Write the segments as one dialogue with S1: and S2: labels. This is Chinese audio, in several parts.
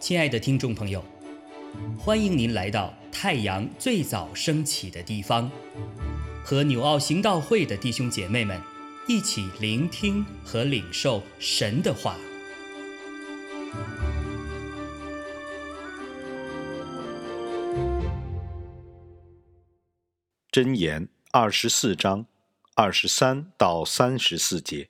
S1: 亲爱的听众朋友，欢迎您来到太阳最早升起的地方，和纽奥行道会的弟兄姐妹们一起聆听和领受神的话。
S2: 箴言二十四章二十三到三十四节，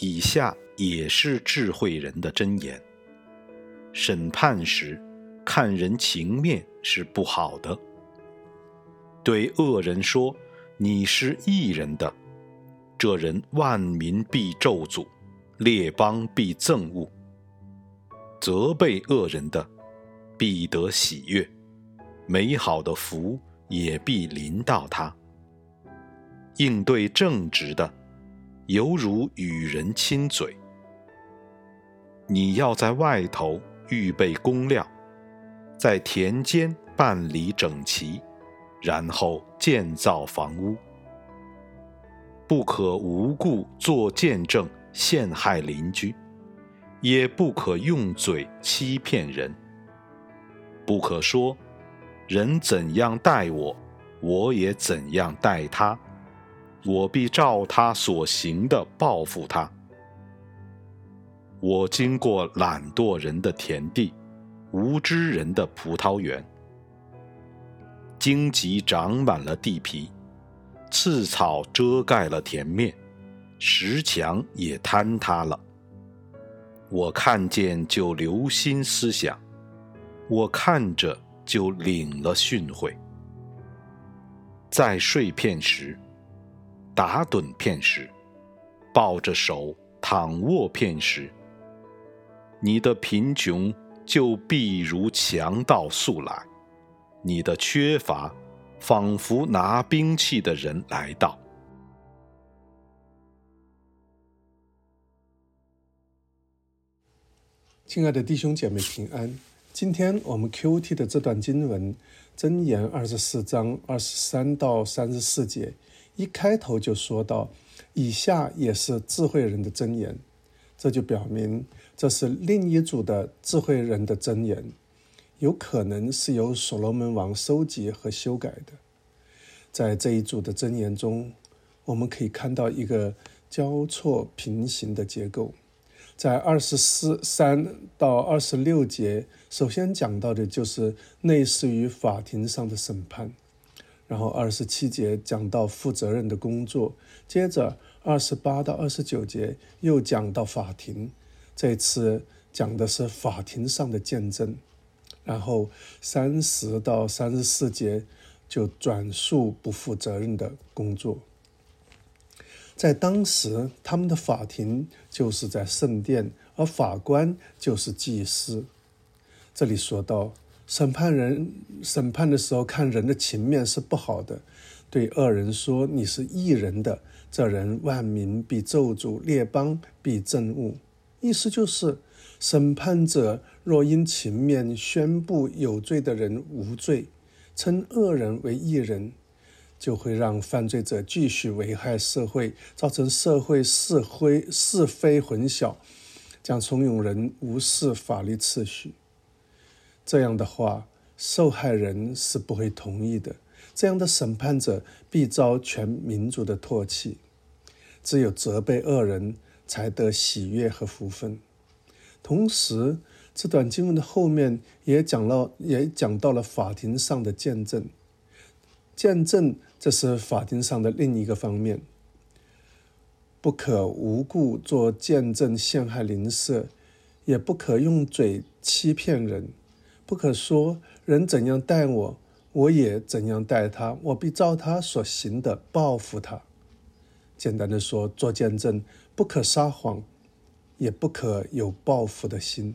S2: 以下也是智慧人的箴言：审判时看人情面是不好的；对恶人说你是义人的，这人万民必咒诅，列邦必憎恶；责备恶人的，必得喜悦。美好的福也必临到他。应对正直的，犹如与人亲嘴。你要在外头预备公料，在田间办理整齐，然后建造房屋。不可无故作见证陷害邻居，也不可用嘴欺骗人。不可说。人怎样待我，我也怎样待他。我必照他所行的报复他。我经过懒惰人的田地，无知人的葡萄园，荆棘长满了地皮，刺草遮盖了田面，石墙也坍塌了。我看见就留心思想，我看着。就领了训诲，在睡片时，打盹片时，抱着手躺卧片时，你的贫穷就必如强盗速来，你的缺乏仿佛拿兵器的人来到。
S3: 亲爱的弟兄姐妹，平安。今天我们 Q T 的这段经文，箴言二十四章二十三到三十四节，一开头就说到，以下也是智慧人的箴言，这就表明这是另一组的智慧人的箴言，有可能是由所罗门王收集和修改的。在这一组的箴言中，我们可以看到一个交错平行的结构。在二十四三到二十六节，首先讲到的就是类似于法庭上的审判，然后二十七节讲到负责任的工作，接着二十八到二十九节又讲到法庭，这次讲的是法庭上的见证，然后三十到三十四节就转述不负责任的工作。在当时，他们的法庭就是在圣殿，而法官就是祭司。这里说到，审判人审判的时候，看人的情面是不好的，对恶人说你是异人的，这人万民必咒诅，列邦必憎恶。意思就是，审判者若因情面宣布有罪的人无罪，称恶人为异人。就会让犯罪者继续危害社会，造成社会是非是非混淆，将怂恿人无视法律秩序。这样的话，受害人是不会同意的。这样的审判者必遭全民族的唾弃。只有责备恶人，才得喜悦和福分。同时，这段经文的后面也讲了，也讲到了法庭上的见证。见证，这是法庭上的另一个方面。不可无故做见证陷害邻舍，也不可用嘴欺骗人，不可说人怎样待我，我也怎样待他，我必照他所行的报复他。简单的说，做见证不可撒谎，也不可有报复的心。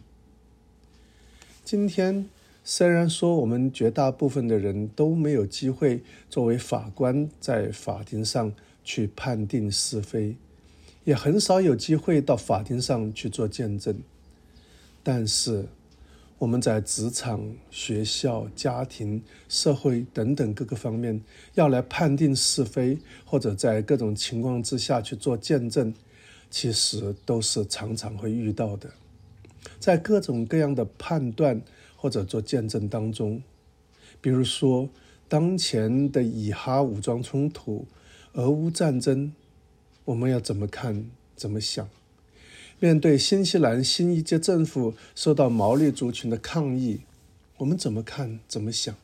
S3: 今天。虽然说我们绝大部分的人都没有机会作为法官在法庭上去判定是非，也很少有机会到法庭上去做见证，但是我们在职场、学校、家庭、社会等等各个方面要来判定是非，或者在各种情况之下去做见证，其实都是常常会遇到的。在各种各样的判断或者做见证当中，比如说当前的以哈武装冲突、俄乌战争，我们要怎么看、怎么想？面对新西兰新一届政府受到毛利族群的抗议，我们怎么看怎么想？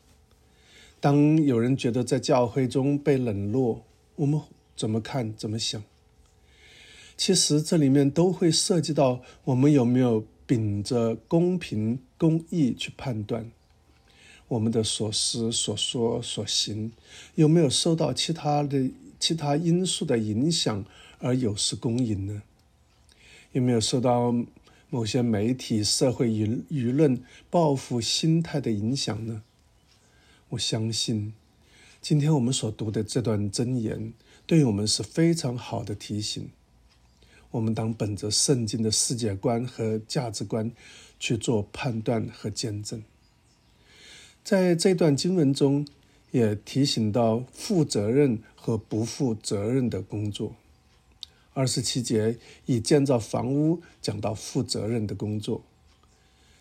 S3: 当有人觉得在教会中被冷落，我们怎么看怎么想？其实这里面都会涉及到我们有没有秉着公平公义去判断我们的所思所说所行，有没有受到其他的其他因素的影响而有失公允呢？有没有受到某些媒体、社会舆舆论报复心态的影响呢？我相信，今天我们所读的这段箴言，对我们是非常好的提醒。我们当本着圣经的世界观和价值观去做判断和见证。在这段经文中，也提醒到负责任和不负责任的工作。二十七节以建造房屋讲到负责任的工作。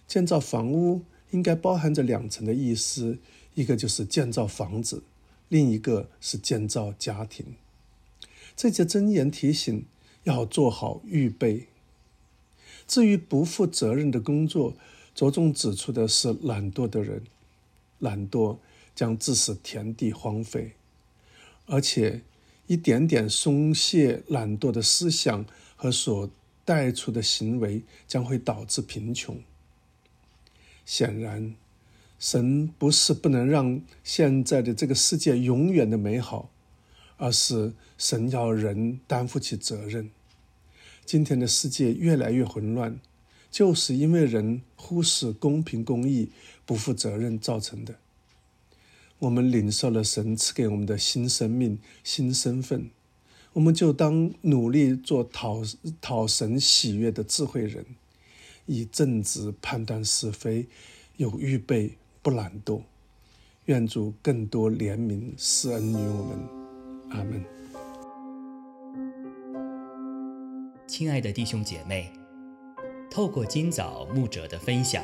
S3: 建造房屋应该包含着两层的意思，一个就是建造房子，另一个是建造家庭。这节箴言提醒要做好预备。至于不负责任的工作，着重指出的是懒惰的人，懒惰将致使田地荒废，而且。一点点松懈、懒惰的思想和所带出的行为，将会导致贫穷。显然，神不是不能让现在的这个世界永远的美好，而是神要人担负起责任。今天的世界越来越混乱，就是因为人忽视公平公义、不负责任造成的。我们领受了神赐给我们的新生命、新身份，我们就当努力做讨讨神喜悦的智慧人，以正直判断是非，有预备，不懒惰。愿主更多怜悯施恩于我们，阿门。
S1: 亲爱的弟兄姐妹，透过今早牧者的分享。